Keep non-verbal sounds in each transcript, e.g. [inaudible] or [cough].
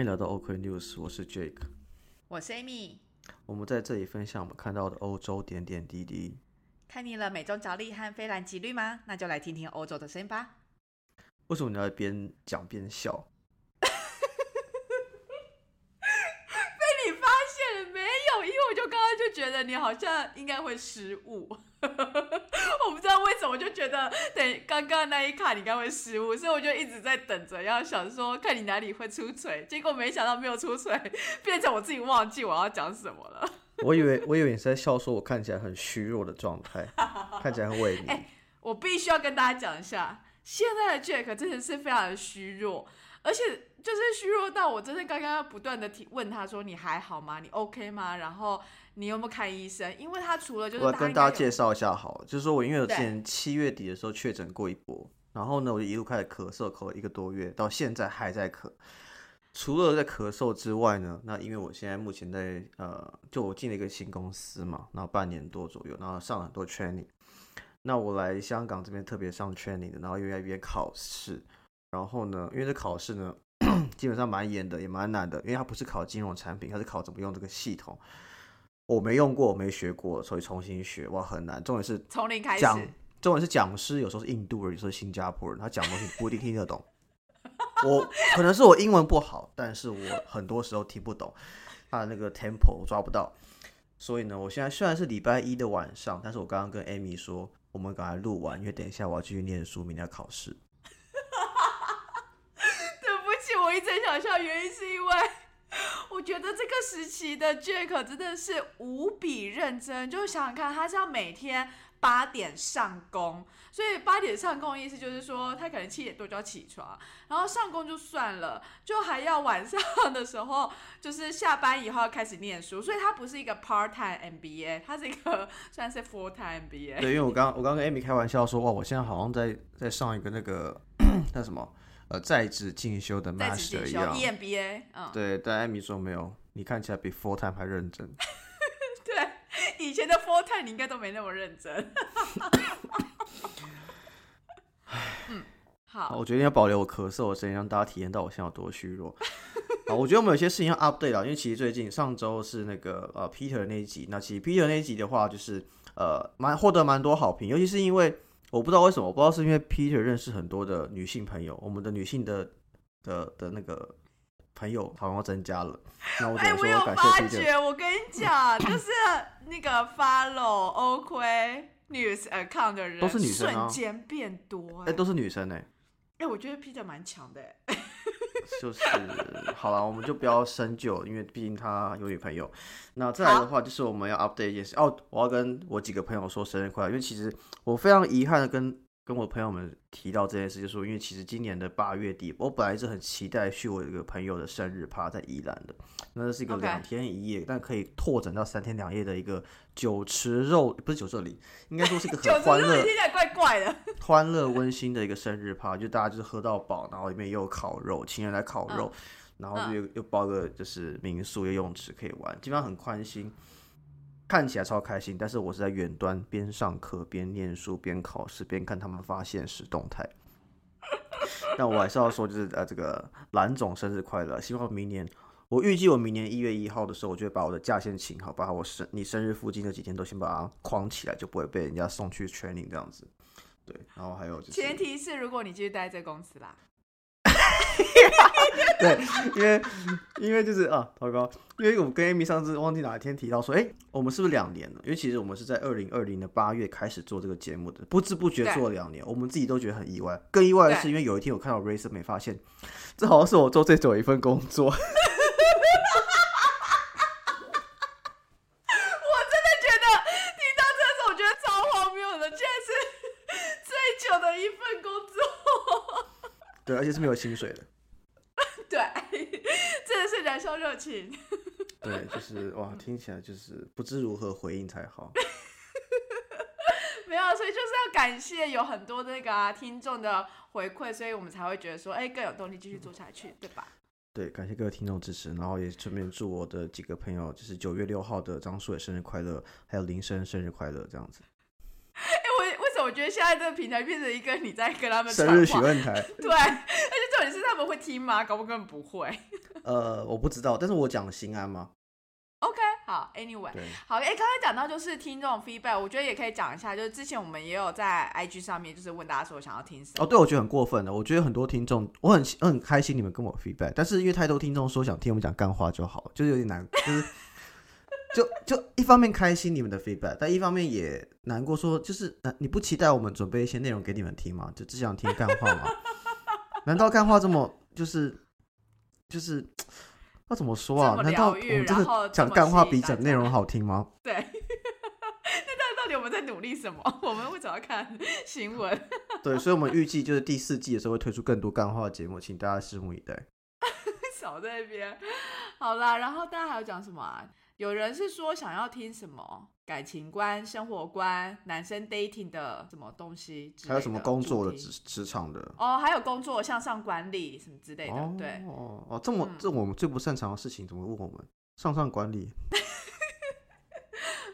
欢迎来到 OK News，我是 Jake，我是 Amy。我们在这里分享我们看到的欧洲点点滴滴。看腻了美中角力和非蓝即绿吗？那就来听听欧洲的声音吧。为什么你要边讲边笑？[laughs] 被你发现了没有？因为我就刚刚就觉得你好像应该会失误，[laughs] 我不知道为什么，我就觉得等刚刚那一卡你应该会失误，所以我就一直在等着，要想说看你哪里会出锤，[laughs] 结果没想到没有出锤，[laughs] 变成我自己忘记我要讲什么了。我以为我以为你是在笑，说我看起来很虚弱的状态，看起来很萎靡。哎我必须要跟大家讲一下，现在的 Jack 真的是非常的虚弱，而且就是虚弱到我真的刚刚要不断的提问他说你还好吗？你 OK 吗？然后你有没有看医生？因为他除了就是我要跟大家介绍，一下好了，就是说我因为我之前七月底的时候确诊过一波，然后呢我就一路开始咳嗽，咳了一个多月，到现在还在咳。除了在咳嗽之外呢，那因为我现在目前在呃，就我进了一个新公司嘛，然后半年多左右，然后上了很多 training。那我来香港这边特别上 training 的，然后又在一边考试，然后呢，因为这考试呢基本上蛮严的，也蛮难的，因为它不是考金融产品，它是考怎么用这个系统。我没用过，我没学过，所以重新学哇很难。重点是从零开始，讲，重点是讲师有时候是印度人，有时候是新加坡人，他讲东西不一定听得懂。[laughs] 我可能是我英文不好，但是我很多时候听不懂他的那个 tempo 我抓不到。所以呢，我现在虽然是礼拜一的晚上，但是我刚刚跟 Amy 说，我们赶快录完，因为等一下我要继续念书，明天要考试。对不起，我一直想笑，原因是因为我觉得这个时期的 Jack 真的是无比认真，就是想想看，他是要每天八点上工，所以八点上工的意思就是说，他可能七点多就要起床，然后上工就算了，就还要晚上的时候，就是下班以后要开始念书，所以他不是一个 part time MBA，他是一个算是 full time MBA。对，因为我刚我刚跟 Amy 开玩笑说，哇，我现在好像在在上一个那个 [clears throat] 那什么呃在职进修的 master 一样。EMBA，嗯，对，但艾米说没有，你看起来比 full time 还认真。[laughs] 对，以前的 full time 你应该都没那么认真。[laughs] 嗯，好，好，我决定要保留我咳嗽的声音，让大家体验到我现在有多虚弱。[laughs] 啊，我觉得我们有些事情要 update 啊，因为其实最近上周是那个呃 Peter 那一集，那其实 Peter 那一集的话，就是呃蛮获得蛮多好评，尤其是因为我不知道为什么，我不知道是因为 Peter 认识很多的女性朋友，我们的女性的的的那个朋友好像增加了。那我只哎、能我有说感谢发 Peter。觉，我跟你讲，就是那个 follow OK News account 的人都是女生啊瞬间变多、哎、哎、都是女生哎、哎我觉得 Peter 蛮强的、哎就是好了，我们就不要深究，因为毕竟他有女朋友。那再来的话，就是我们要 update 一件事哦，我要跟我几个朋友说生日快乐，因为其实我非常遗憾的跟跟我朋友们提到这件事，就是说，因为其实今年的八月底，我本来是很期待去我一个朋友的生日趴在宜兰的，那这是一个两天一夜但可以拓展到三天两夜的一个酒池肉，不是酒这里，应该说是一个九很 [laughs] 欢乐听起来怪怪的。[laughs] 欢乐温馨的一个生日趴，就大家就是喝到饱，然后里面又有烤肉，请人来烤肉，然后就又又包个就是民宿又泳池可以玩，基本上很宽心，看起来超开心。但是我是在远端边上课边念书边考试边看他们发现实动态。[laughs] 但我还是要说，就是呃，这个蓝总生日快乐！希望明年，我预计我明年一月一号的时候，我就会把我的假先请好，把我生你生日附近的几天都先把它框起来，就不会被人家送去 training 这样子。对，然后还有就是，前提是如果你继续待在公司啦，对，因为因为就是啊，涛哥，因为我跟 Amy 上次忘记哪一天提到说，哎、我们是不是两年了？因为其实我们是在二零二零的八月开始做这个节目的，不知不觉做了两年，我们自己都觉得很意外。更意外的是，因为有一天我看到 Racer 没发现，这好像是我做最久的一份工作。我真的觉得听到这我觉得超荒谬的，居然是最久的一份工作。对，而且是没有薪水的。对，真的是燃烧热情。[laughs] 对，就是哇，听起来就是不知如何回应才好。[laughs] 没有，所以就是要感谢有很多那个、啊、听众的回馈，所以我们才会觉得说，哎、更有动力继续做下去，对吧？对，感谢各位听众支持，然后也顺便祝我的几个朋友，就是九月六号的张树伟生日快乐，还有林生生日快乐，这样子。[laughs] 哎、我为什么我觉得现在这个平台变成一个你在跟他们生日许传话愿台，对，重点是他们会听吗？搞不根本不会。[laughs] 呃，我不知道，但是我讲心安吗。OK，好，Anyway，好，哎、刚刚讲到就是听众 feedback，我觉得也可以讲一下，就是之前我们也有在 IG 上面就是问大家说想要听什么。哦，对，我觉得很过分的。我觉得很多听众，我很我很开心你们跟我 feedback，但是因为太多听众说想听我们讲干话就好，就是有点难，就是 [laughs] [laughs] 就就一方面开心你们的 feedback，但一方面也难过说，就是呃你不期待我们准备一些内容给你们听吗？就只想听干话吗？[laughs] 难道干话这么就是就是要怎么说啊难道我们真然后这么的讲干话比讲内容好听吗？对，[laughs] 那到到底我们在努力什么？[laughs] 我们为什么要看新闻？对，所以我们预计就是第四季的时候会推出更多干话的节目，请大家拭目以待。少在那边。好啦，然后大家还有讲什么啊？有人是说想要听什么感情观、生活观、男生 dating 的什么东西还有什么工作的职职场的？哦，还有工作向上管理什么之类的，哦对。哦哦，这么、嗯这我们最不擅长的事情，怎么问我们？向上管理 [laughs]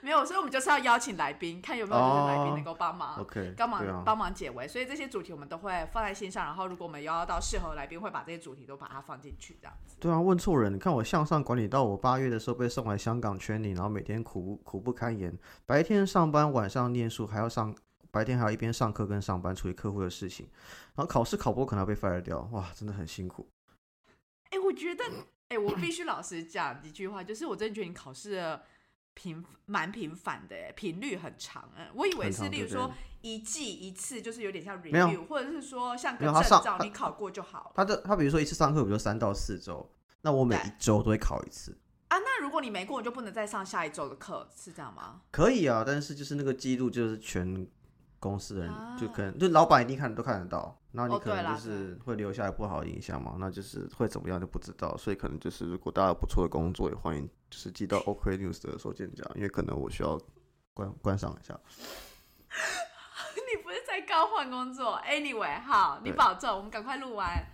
没有，所以我们就是要邀请来宾，看有没有就是来宾哦能够帮忙。，OK，帮忙、帮忙解围，所以这些主题我们都会放在心上。然后，如果我们邀到适合的来宾，会把这些主题都把它放进去，这样子。对啊，问错人。你看我向上管理到我八月的时候被送来香港圈里，然后每天苦苦不堪言，白天上班，晚上念书，还要上白天还要一边上课跟上班处理客户的事情，然后考试考不过可能要被 fire 掉，哇，真的很辛苦。哎、我觉得，哎、我必须老实讲一句话，就是我真的觉得你考试的频蛮频繁的，哎，频率很长。嗯，我以为是例如说一季一次，就是有点像 review，或者是说像个证照，你考过就好了他的他比如说一次上课，比如说三到四周，那我每一周都会考一次。啊。那如果你没过，你就不能再上下一周的课，是这样吗？可以啊，但是就是那个记录就是全公司的人、啊。就可能就老板一定看都看得到，然后哦你可能就是会留下来不好的印象嘛，那就是会怎么样就不知道，所以可能就是如果大家有不错的工作，也欢迎就是寄到 [laughs] OK News 的收件夹，因为可能我需要观观赏一下。[laughs] 你不是在高换工作？Anyway，好，你保重，我们赶快录完，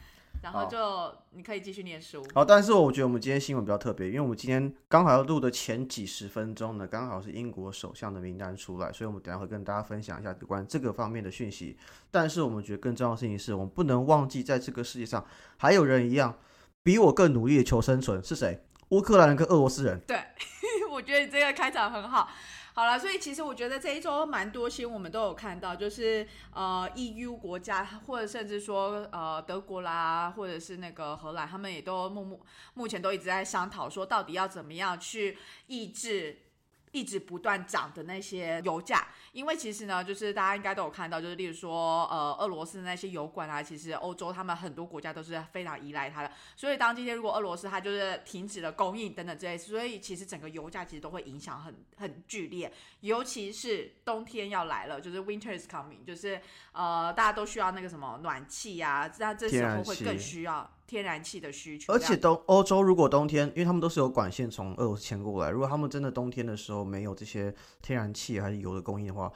然后就你可以继续念书。好，但是我觉得我们今天新闻比较特别，因为我们今天刚好要录的前几十分钟呢，刚好是英国首相的名单出来，所以我们等下会跟大家分享一下有关这个方面的讯息。但是我们觉得更重要的事情是，我们不能忘记，在这个世界上还有人一样比我更努力的求生存，是谁？乌克兰人跟俄罗斯人。对，[laughs] 我觉得你这个开场很好。好了，所以其实我觉得这一周蛮多新我们都有看到，就是呃 EU 国家或者甚至说呃德国啦，或者是那个荷兰，他们也都目目目前都一直在商讨说，到底要怎么样去抑制。一直不断涨的那些油价，因为其实呢，就是大家应该都有看到，就是例如说，呃，俄罗斯的那些油管啊，其实欧洲他们很多国家都是非常依赖它的，所以当今天如果俄罗斯它就是停止了供应等等这些，所以其实整个油价其实都会影响很很剧烈，尤其是冬天要来了，就是 winter is coming，就是呃大家都需要那个什么暖气呀、啊，那这时候会更需要天然气的需求，而且冬欧洲如果冬天，因为他们都是有管线从俄罗斯迁过来，如果他们真的冬天的时候没有这些天然气还是油的供应的话，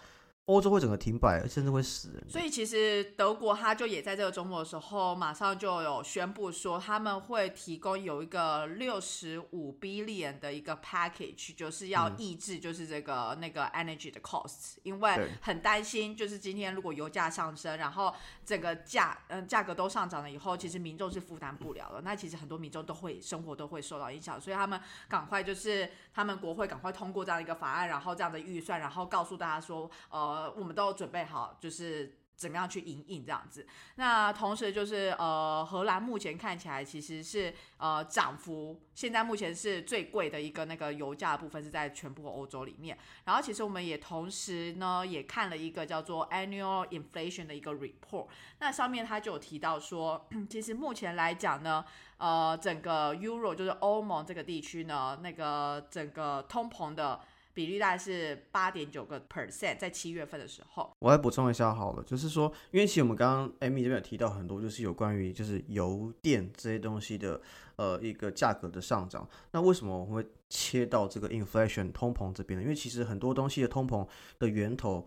欧洲会整个停摆，甚至会死人。所以其实德国它就也在这个周末的时候，马上就有宣布说他们会提供有一个六十五 billion 的一个 package，就是要抑制就是这个、那个 energy 的 costs，因为很担心就是今天如果油价上升，然后整个价嗯价格都上涨了以后，其实民众是负担不了的。那其实很多民众都会生活都会受到影响，所以他们赶快就是他们国会赶快通过这样一个法案，然后这样的预算，然后告诉大家说，呃，呃我们都准备好，就是。怎么样去营运这样子？那同时就是呃，荷兰目前看起来其实是呃涨幅，现在目前是最贵的一个那个油价部分是在全部欧洲里面。然后其实我们也同时呢也看了一个叫做 annual inflation 的一个 report，那上面它就有提到说，[clears throat] 其实目前来讲呢，呃，整个 Euro 就是欧盟这个地区呢，那个整个通膨的比例大概是八点九个 percent，在七月份的时候。我来补充一下好了，就是说，因为其实我们刚刚 Amy 这边有提到很多，就是有关于就是油电这些东西的呃一个价格的上涨。那为什么我们会切到这个 inflation 通膨这边呢？因为其实很多东西的通膨的源头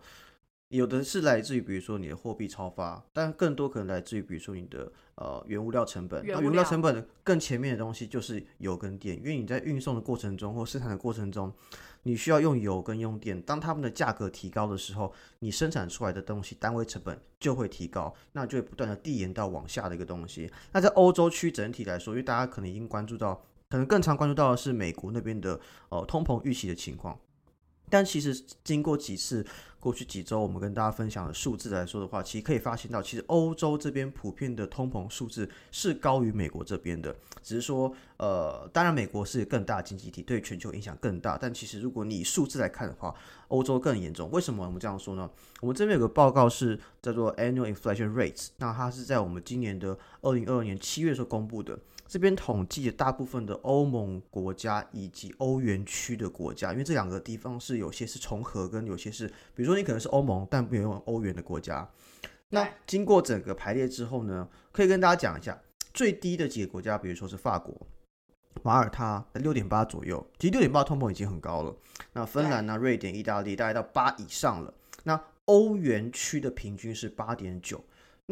有的是来自于比如说你的货币超发，但更多可能来自于比如说你的呃原物料成本。那原物料成本更前面的东西就是油跟电，因为你在运送的过程中或生产的过程中，你需要用油跟用电。当他们的价格提高的时候，你生产出来的东西单位成本就会提高，那就会不断的递延到往下的一个东西。那在欧洲区整体来说，因为大家可能已经关注到，可能更常关注到的是美国那边的呃通膨预期的情况。但其实经过几次过去几周我们跟大家分享的数字来说的话，其实可以发现到，其实欧洲这边普遍的通膨数字是高于美国这边的。只是说，呃，当然美国是更大经济体，对全球影响更大。但其实如果你以数字来看的话，欧洲更严重。为什么我们这样说呢？我们这边有个报告是叫做 Annual Inflation Rates，那它是在我们今年的二零二二年七月时候公布的。这边统计大部分的欧盟国家以及欧元区的国家，因为这两个地方是有些是重合，跟有些是，比如说你可能是欧盟但没有欧元的国家。那经过整个排列之后呢，可以跟大家讲一下最低的几个国家，比如说是法国、马耳他，六点八左右，其实六点八通膨已经很高了。那芬兰呢、瑞典、意大利大概到八以上了。那欧元区的平均是八点九。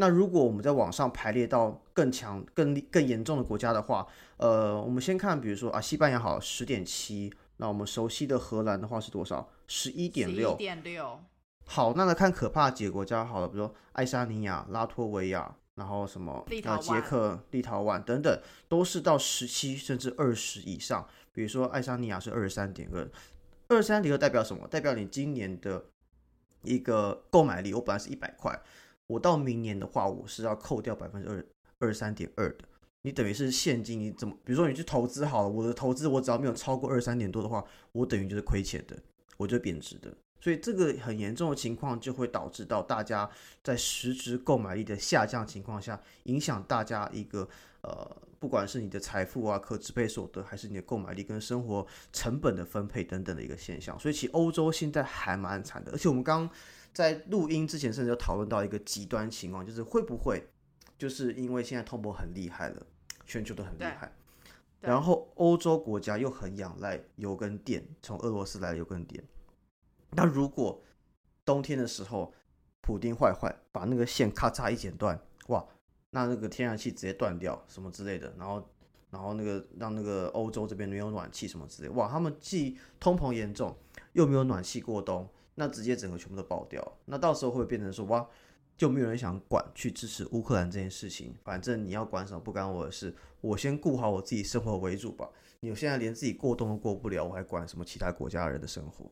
那如果我们在网上排列到更强、更更严重的国家的话，呃，我们先看，比如说啊，西班牙好十点七，那我们熟悉的荷兰的话是多少？十一点六。点六。好，那来看可怕几个国家好了，比如说爱沙尼亚、拉脱维亚，然后什么啊，捷克、立陶宛等等，都是到十七甚至二十以上。比如说爱沙尼亚是二十三点二，二十三点二代表什么？代表你今年的一个购买力，我本来是一百块。我到明年的话，我是要扣掉百分之二二三点二的。你等于是现金，你怎么？比如说你去投资好了，我的投资我只要没有超过二三点多的话，我等于就是亏钱的，我就贬值的。所以这个很严重的情况就会导致到大家在实质购买力的下降情况下，影响大家一个呃，不管是你的财富啊、可支配所得，还是你的购买力跟生活成本的分配等等的一个现象。所以其实欧洲现在还蛮惨的，而且我们刚。在录音之前，甚至有讨论到一个极端情况，就是会不会就是因为现在通膨很厉害了，全球都很厉害，然后欧洲国家又很仰赖油跟电，从俄罗斯来的油跟电。那如果冬天的时候，普丁坏坏把那个线咔嚓一剪断，哇，那那个天然气直接断掉什么之类的，然后然后那个让那个欧洲这边没有暖气什么之类，哇，他们既通膨严重，又没有暖气过冬。那直接整个全部都爆掉，那到时候会变成说哇，就没有人想管去支持乌克兰这件事情。反正你要管什么不干我的事，我先顾好我自己生活为主吧。你现在连自己过冬都过不了，我还管什么其他国家人的生活？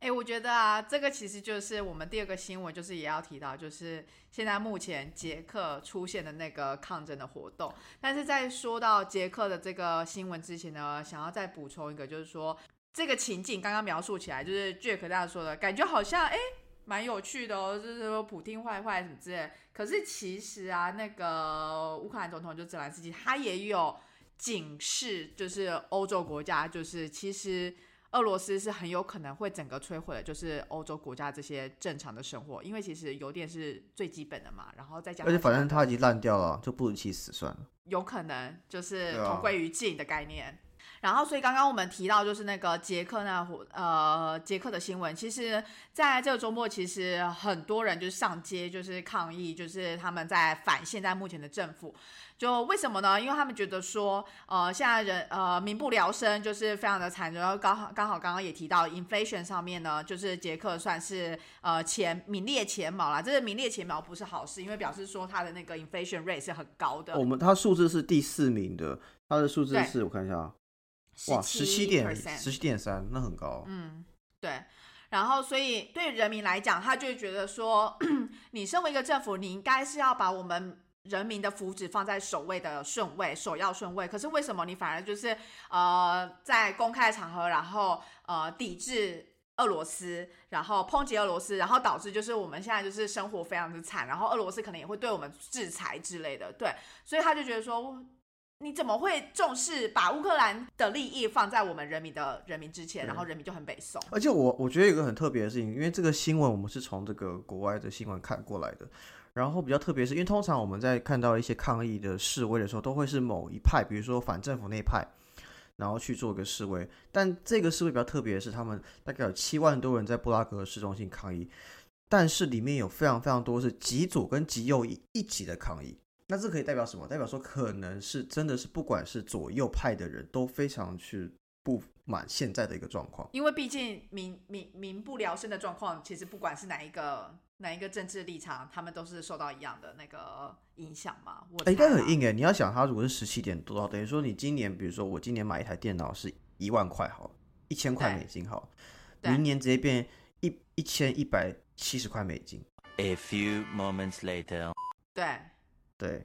哎，我觉得啊，这个其实就是我们第二个新闻，就是也要提到，就是现在目前捷克出现的那个抗争的活动。但是在说到捷克的这个新闻之前呢，想要再补充一个，就是说。这个情景刚刚描述起来，就是 Jack 大家说的感觉好像哎，蛮有趣的哦，就是说普京坏坏什么之类。可是其实啊，那个乌克兰总统就泽连斯基，他也有警示，就是欧洲国家，就是其实俄罗斯是很有可能会整个摧毁的，就是欧洲国家这些正常的生活，因为其实油电是最基本的嘛，然后再加上，而且反正它已经烂掉了，就不如去死算了。有可能就是同归于尽的概念。然后，所以刚刚我们提到就是那个捷克那呃捷克的新闻，其实在这个周末，其实很多人就是上街就是抗议，就是他们在反现在目前的政府。就为什么呢？因为他们觉得说，呃，现在人呃民不聊生，就是非常的惨。然后刚好刚好刚刚也提到 inflation 上面呢，就是捷克算是呃前名列前茅啦。这是名列前茅不是好事，因为表示说它的那个 inflation rate 是很高的。我们它数字是第四名的，它的数字是我看一下啊。哇，十七点十七点三，那很高。嗯，对。然后，所以对人民来讲，他就觉得说，[coughs] 你身为一个政府，你应该是要把我们人民的福祉放在首位的顺位，首要顺位。可是为什么你反而就是呃，在公开场合，然后呃抵制俄罗斯，然后抨击俄罗斯，然后导致就是我们现在就是生活非常的惨，然后俄罗斯可能也会对我们制裁之类的。对，所以他就觉得说。你怎么会重视把乌克兰的利益放在我们人民的人民之前，然后人民就很北宋？而且我我觉得有一个很特别的事情，因为这个新闻我们是从这个国外的新闻看过来的，然后比较特别是因为通常我们在看到一些抗议的示威的时候，都会是某一派，比如说反政府那一派，然后去做一个示威。但这个示威比较特别的是，他们大概有七万多人在布拉格市中心抗议。但是里面有非常非常多是极左跟极右一一起的抗议。那这可以代表什么？代表说可能是真的是不管是左右派的人都非常去不满现在的一个状况。因为毕竟民民民不聊生的状况，其实不管是哪一个哪一个政治立场，他们都是受到一样的那个影响嘛。我哎，应该很硬。硬哎！你要想，它如果是十七点多，等于说你今年，比如说我今年买一台电脑是一万块好，一千块美金好明年直接变一一千一百七十块美金。A few moments later. 对，对，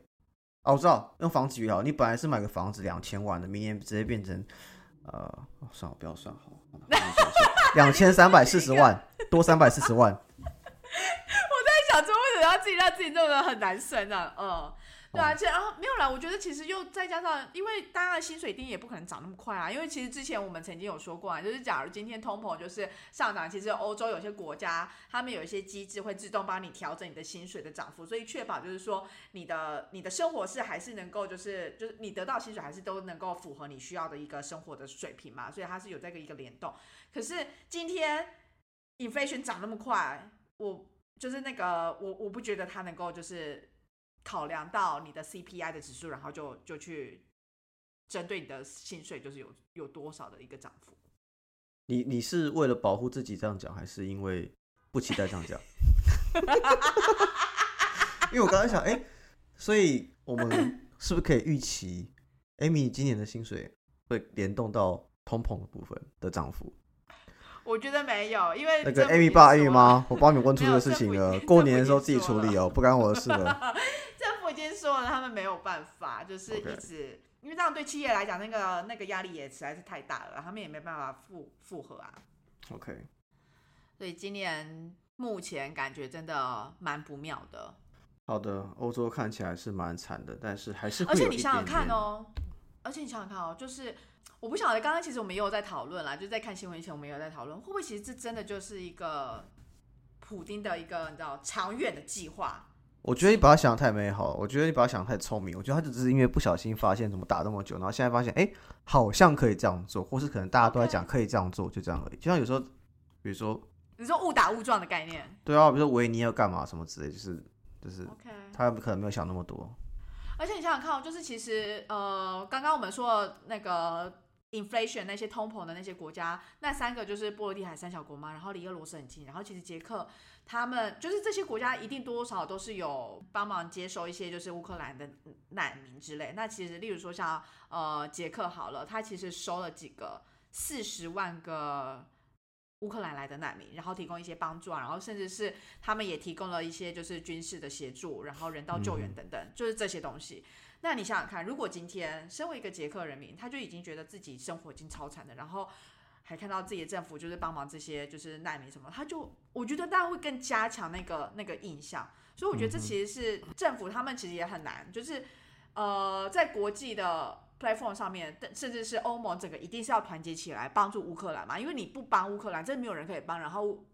哦，我知道，用房子举例好，你本来是买个房子两千万的，明年直接变成呃，哦算了，不要算好了，两千三百四十 [laughs] 万，多三百四十万。[laughs] 我在想说为什么要自己让自己弄得很难算呢？嗯，对啊，哦而且然后没有啦，我觉得其实又再加上，因为大家的薪水一定也不可能涨那么快啊。因为其实之前我们曾经有说过啊，就是假如今天通膨就是上涨，其实欧洲有些国家他们有一些机制会自动帮你调整你的薪水的涨幅，所以确保就是说你的你的生活是还是能够就是就是你得到薪水还是都能够符合你需要的一个生活的水平嘛，所以它是有这个一个联动。可是今天 inflation 涨那么快，我就是那个我我不觉得它能够就是考量到你的 CPI 的指数，然后就就去针对你的薪水就是有有多少的一个涨幅。你你是为了保护自己这样讲，还是因为不期待这样讲？[laughs] 因为我刚才想，哎、所以我们是不是可以预期，Amy 今年的薪水会联动到通膨的部分的涨幅？我觉得没有，因为那个 Amy 爸、Amy 了妈，我帮你问出这个事情了过年的时候自己处理哦，不干我的事了。[laughs] 说了，他们没有办法，就是一直因为这样对企业来讲，那个那个压力也实在是太大了，他们也没办法负负荷啊。OK，所以今年目前感觉真的蛮不妙的。好的，欧洲看起来是蛮惨的，但是还是会而且你想想看哦，而且你想想看哦，就是我不晓得，刚刚其实我们也有在讨论啦，就是在看新闻前我们也有在讨论，会不会其实这真的就是一个普丁的一个你知道长远的计划？我觉得你把它想的太美好了，我觉得你把它想的太聪明，我觉得他就只是因为不小心发现怎么打那么久，然后现在发现哎、好像可以这样做，或是可能大家都在讲可以这样做，就这样而已。就像有时候，比如说你说误打误撞的概念对啊，比如说维尼要干嘛什么之类，就是就是。他可能没有想那么多。而且你想想看哦，就是其实呃，刚刚我们说的那个 inflation 那些通膨的那些国家，那三个就是波罗的海三小国嘛，然后离俄罗斯很近，然后其实捷克他们就是这些国家一定多多少少都是有帮忙接收一些就是乌克兰的难民之类。那其实例如说像呃捷克好了，他其实收了几个四十万个。乌克兰来的难民，然后提供一些帮助啊，然后甚至是他们也提供了一些就是军事的协助，然后人道救援嗯等等，就是这些东西。那你想想看，如果今天身为一个捷克人民，他就已经觉得自己生活已经超惨了，然后还看到自己的政府就是帮忙这些就是难民什么，他就我觉得大家会更加强那个那个印象。所以我觉得这其实是政府他们其实也很难，就是呃在国际的 platform 上面，甚至是欧盟整个一定是要团结起来帮助乌克兰嘛，因为你不帮乌克兰，真的没有人可以帮，然后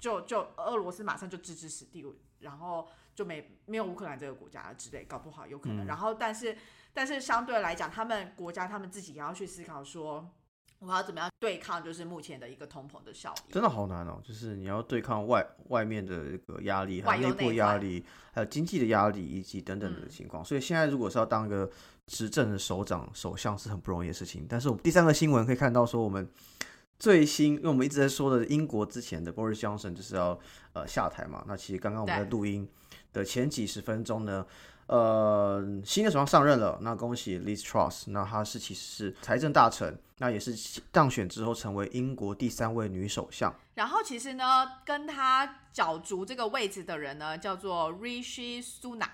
就就俄罗斯马上就置之死地，然后就没没有乌克兰这个国家之类，搞不好有可能。嗯然后但是但是相对来讲，他们国家他们自己也要去思考说，我要怎么样对抗就是目前的一个通膨的效应。真的好难哦，就是你要对抗外外面的这个压力，还有内部压力，还有经济的压力，以及等等的嗯情况。所以现在如果是要当一个执政的首长、首相是很不容易的事情。但是我们第三个新闻可以看到说，我们最新，因为我们一直在说的英国之前的 Boris Johnson 就是要呃下台嘛。那其实刚刚我们在对录音的前几十分钟呢。呃，新的首相上任了，那恭喜 Liz Truss，那她是其实是财政大臣，那也是当选之后成为英国第三位女首相。然后其实呢，跟她角逐这个位置的人呢，叫做 Rishi Sunak。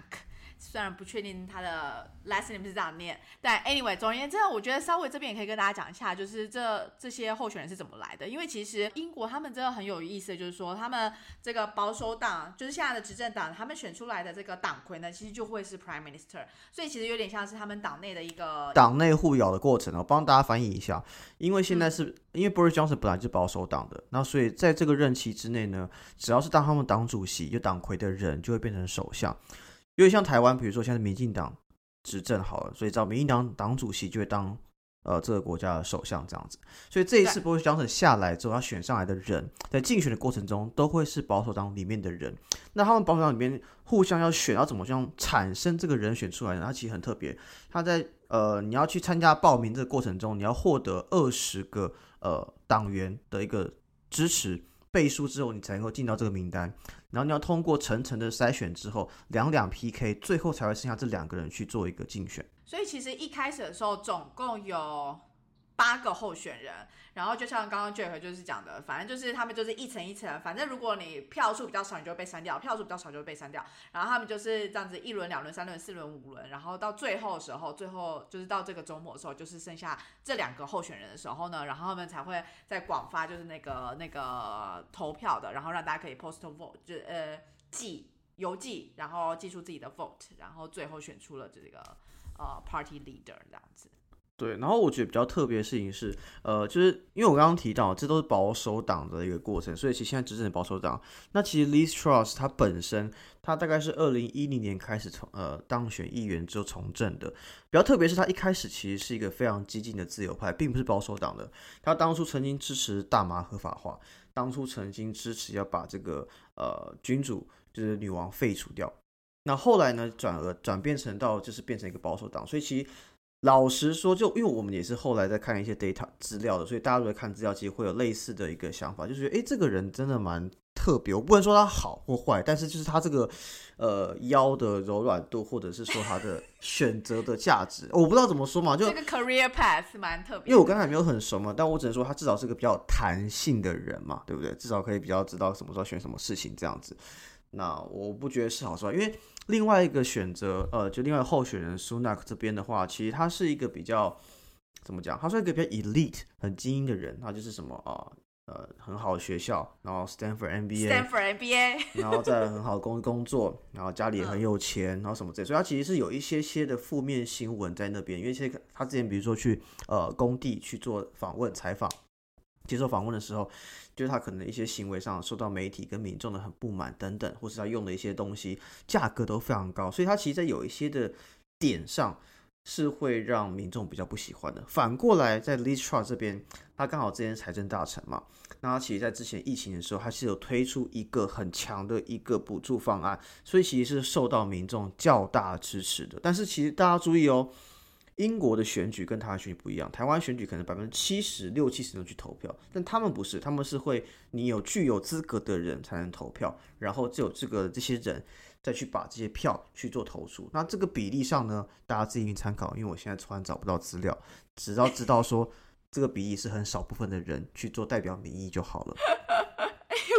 虽然不确定他的 last name 是这样念，但 anyway，总而言之，我觉得稍微这边也可以跟大家讲一下，就是这这些候选人是怎么来的。因为其实英国他们真的很有意思，就是说他们这个保守党，就是现在的执政党，他们选出来的这个党魁呢，其实就会是 prime minister，所以其实有点像是他们党内的一个党内互咬的过程我，帮大家翻译一下。因为嗯现在是、因为 Boris Johnson 本来就是保守党的，那所以在这个任期之内呢，只要是当他们党主席就党魁的人，就会变成首相。因为像台湾，比如说现在民进党执政好了，所以知道民进党党主席就会当呃这个国家的首相这样子。所以这一次对 Boris Johnson 下来之后，他选上来的人，在竞选的过程中都会是保守党里面的人。那他们保守党里面互相要选，要怎么样产生这个人选出来呢？他其实很特别，他在呃你要去参加报名这个过程中，你要获得二十个呃党员的一个支持。背书之后，你才能够进到这个名单，然后你要通过层层的筛选之后，两两 PK，最后才会剩下这两个人去做一个竞选。所以其实一开始的时候，总共有八个候选人，然后就像刚刚 Jack 就是讲的，反正就是他们就是一层一层，反正如果你票数比较少，你就会被删掉；票数比较少就会被删掉。然后他们就是这样子一轮、两轮、三轮、四轮、五轮，然后到最后的时候，最后就是到这个周末的时候，就是剩下这两个候选人的时候呢，然后他们才会在广发就是那个那个投票的，然后让大家可以 postal vote，就呃寄邮寄，然后寄出自己的 vote，然后最后选出了这个呃 party leader 这样子。对，然后我觉得比较特别的事情是，呃，就是因为我刚刚提到，这都是保守党的一个过程，所以其实现在执政的保守党，那其实 Liz Truss 他本身，他大概是二零一零年开始从呃当选议员之后从政的。比较特别是他一开始其实是一个非常激进的自由派，并不是保守党的。他当初曾经支持大麻合法化，当初曾经支持要把这个呃君主就是女王废除掉。那后来呢，转而转变成到就是变成一个保守党，所以其实。老实说，就因为我们也是后来在看一些 data 资料的，所以大家都在看资料，其实会有类似的一个想法，就是觉得，哎，这个人真的蛮特别。我不能说他好或坏，但是就是他这个呃腰的柔软度，或者是说他的 [laughs] 选择的价值，我不知道怎么说嘛，就这个 career path 蛮特别，因为我刚才没有很熟嘛，但我只能说他至少是个比较弹性的人嘛，对不对？至少可以比较知道什么时候选什么事情这样子。那我不觉得是好是坏，因为另外一个选择，呃，就另外候选人 Sunak 这边的话，其实他是一个比较怎么讲？他是一个比较 elite 很精英的人，他就是什么啊，呃，很好的学校，然后 Stanford MBA，Stanford MBA，然后在很好的工工作，然后家里也很有钱，[laughs] 然后什么之类，所以他其实是有一些些的负面新闻在那边，因为现在他之前比如说去呃工地去做访问采访。接受访问的时候，就是他可能一些行为上受到媒体跟民众的很不满等等，或是他用的一些东西价格都非常高，所以他其实在有一些的点上是会让民众比较不喜欢的。反过来，在 l i s t r a 这边，他刚好之前财政大臣嘛，那他其实在之前疫情的时候，他是有推出一个很强的一个补助方案，所以其实是受到民众较大支持的。但是其实大家注意哦。英国的选举跟台湾选举不一样，台湾选举可能百分之七十六七十都去投票，但他们不是，他们是会你有具有资格的人才能投票，然后只有这个这些人再去把这些票去做投出。那这个比例上呢，大家自行参考，因为我现在突然找不到资料，只要知道说这个比例是很少部分的人去做代表民意就好了。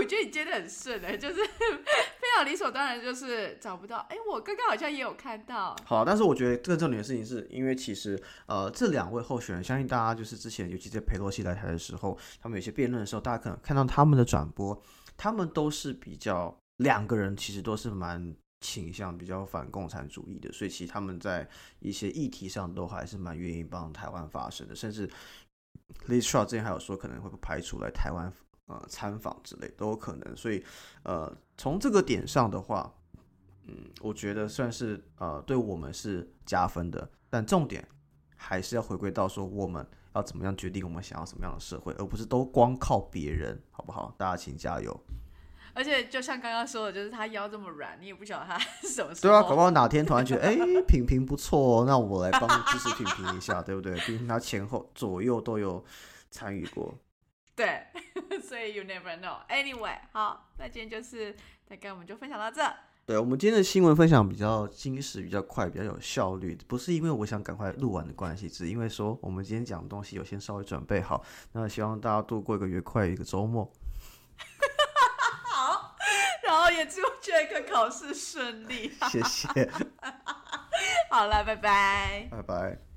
觉得你接的很顺哎，就是 [laughs] 非常理所当然，就是找不到。哎，我刚刚好像也有看到。好，但是我觉得更重点的事情是因为其实呃这两位候选人，相信大家就是之前尤其在佩洛西来台的时候，他们有些辩论的时候，大家可能看到他们的转播，他们都是比较两个人其实都是蛮倾向比较反共产主义的，所以其实他们在一些议题上都还是蛮愿意帮台湾发声的，甚至 Liz Truss 之前还有说可能会不排除来台湾。呃，参访之类都有可能，所以，呃，从这个点上的话，嗯，我觉得算是呃，对我们是加分的。但重点还是要回归到说，我们要怎么样决定我们想要什么样的社会，而不是都光靠别人，好不好？大家请加油！而且就像刚刚说的，就是他腰这么软，你也不晓得他 [laughs] 什么时候。对啊，搞不好哪天突然觉得，哎，品评不错哦，那我来帮支持品评一下，对不对？毕竟他前后左右都有参与过。对，[laughs] 所以 you never know. Anyway，好，那今天就是大概我们就分享到这。对我们今天的新闻分享比较精实、比较快、比较有效率，不是因为我想赶快录完的关系，只是因为说我们今天讲的东西有先稍微准备好。那希望大家度过一个愉快的一个周末。[laughs] 好，然后也祝 Jack 考试顺利。谢谢。[laughs] 好了，拜拜。拜拜。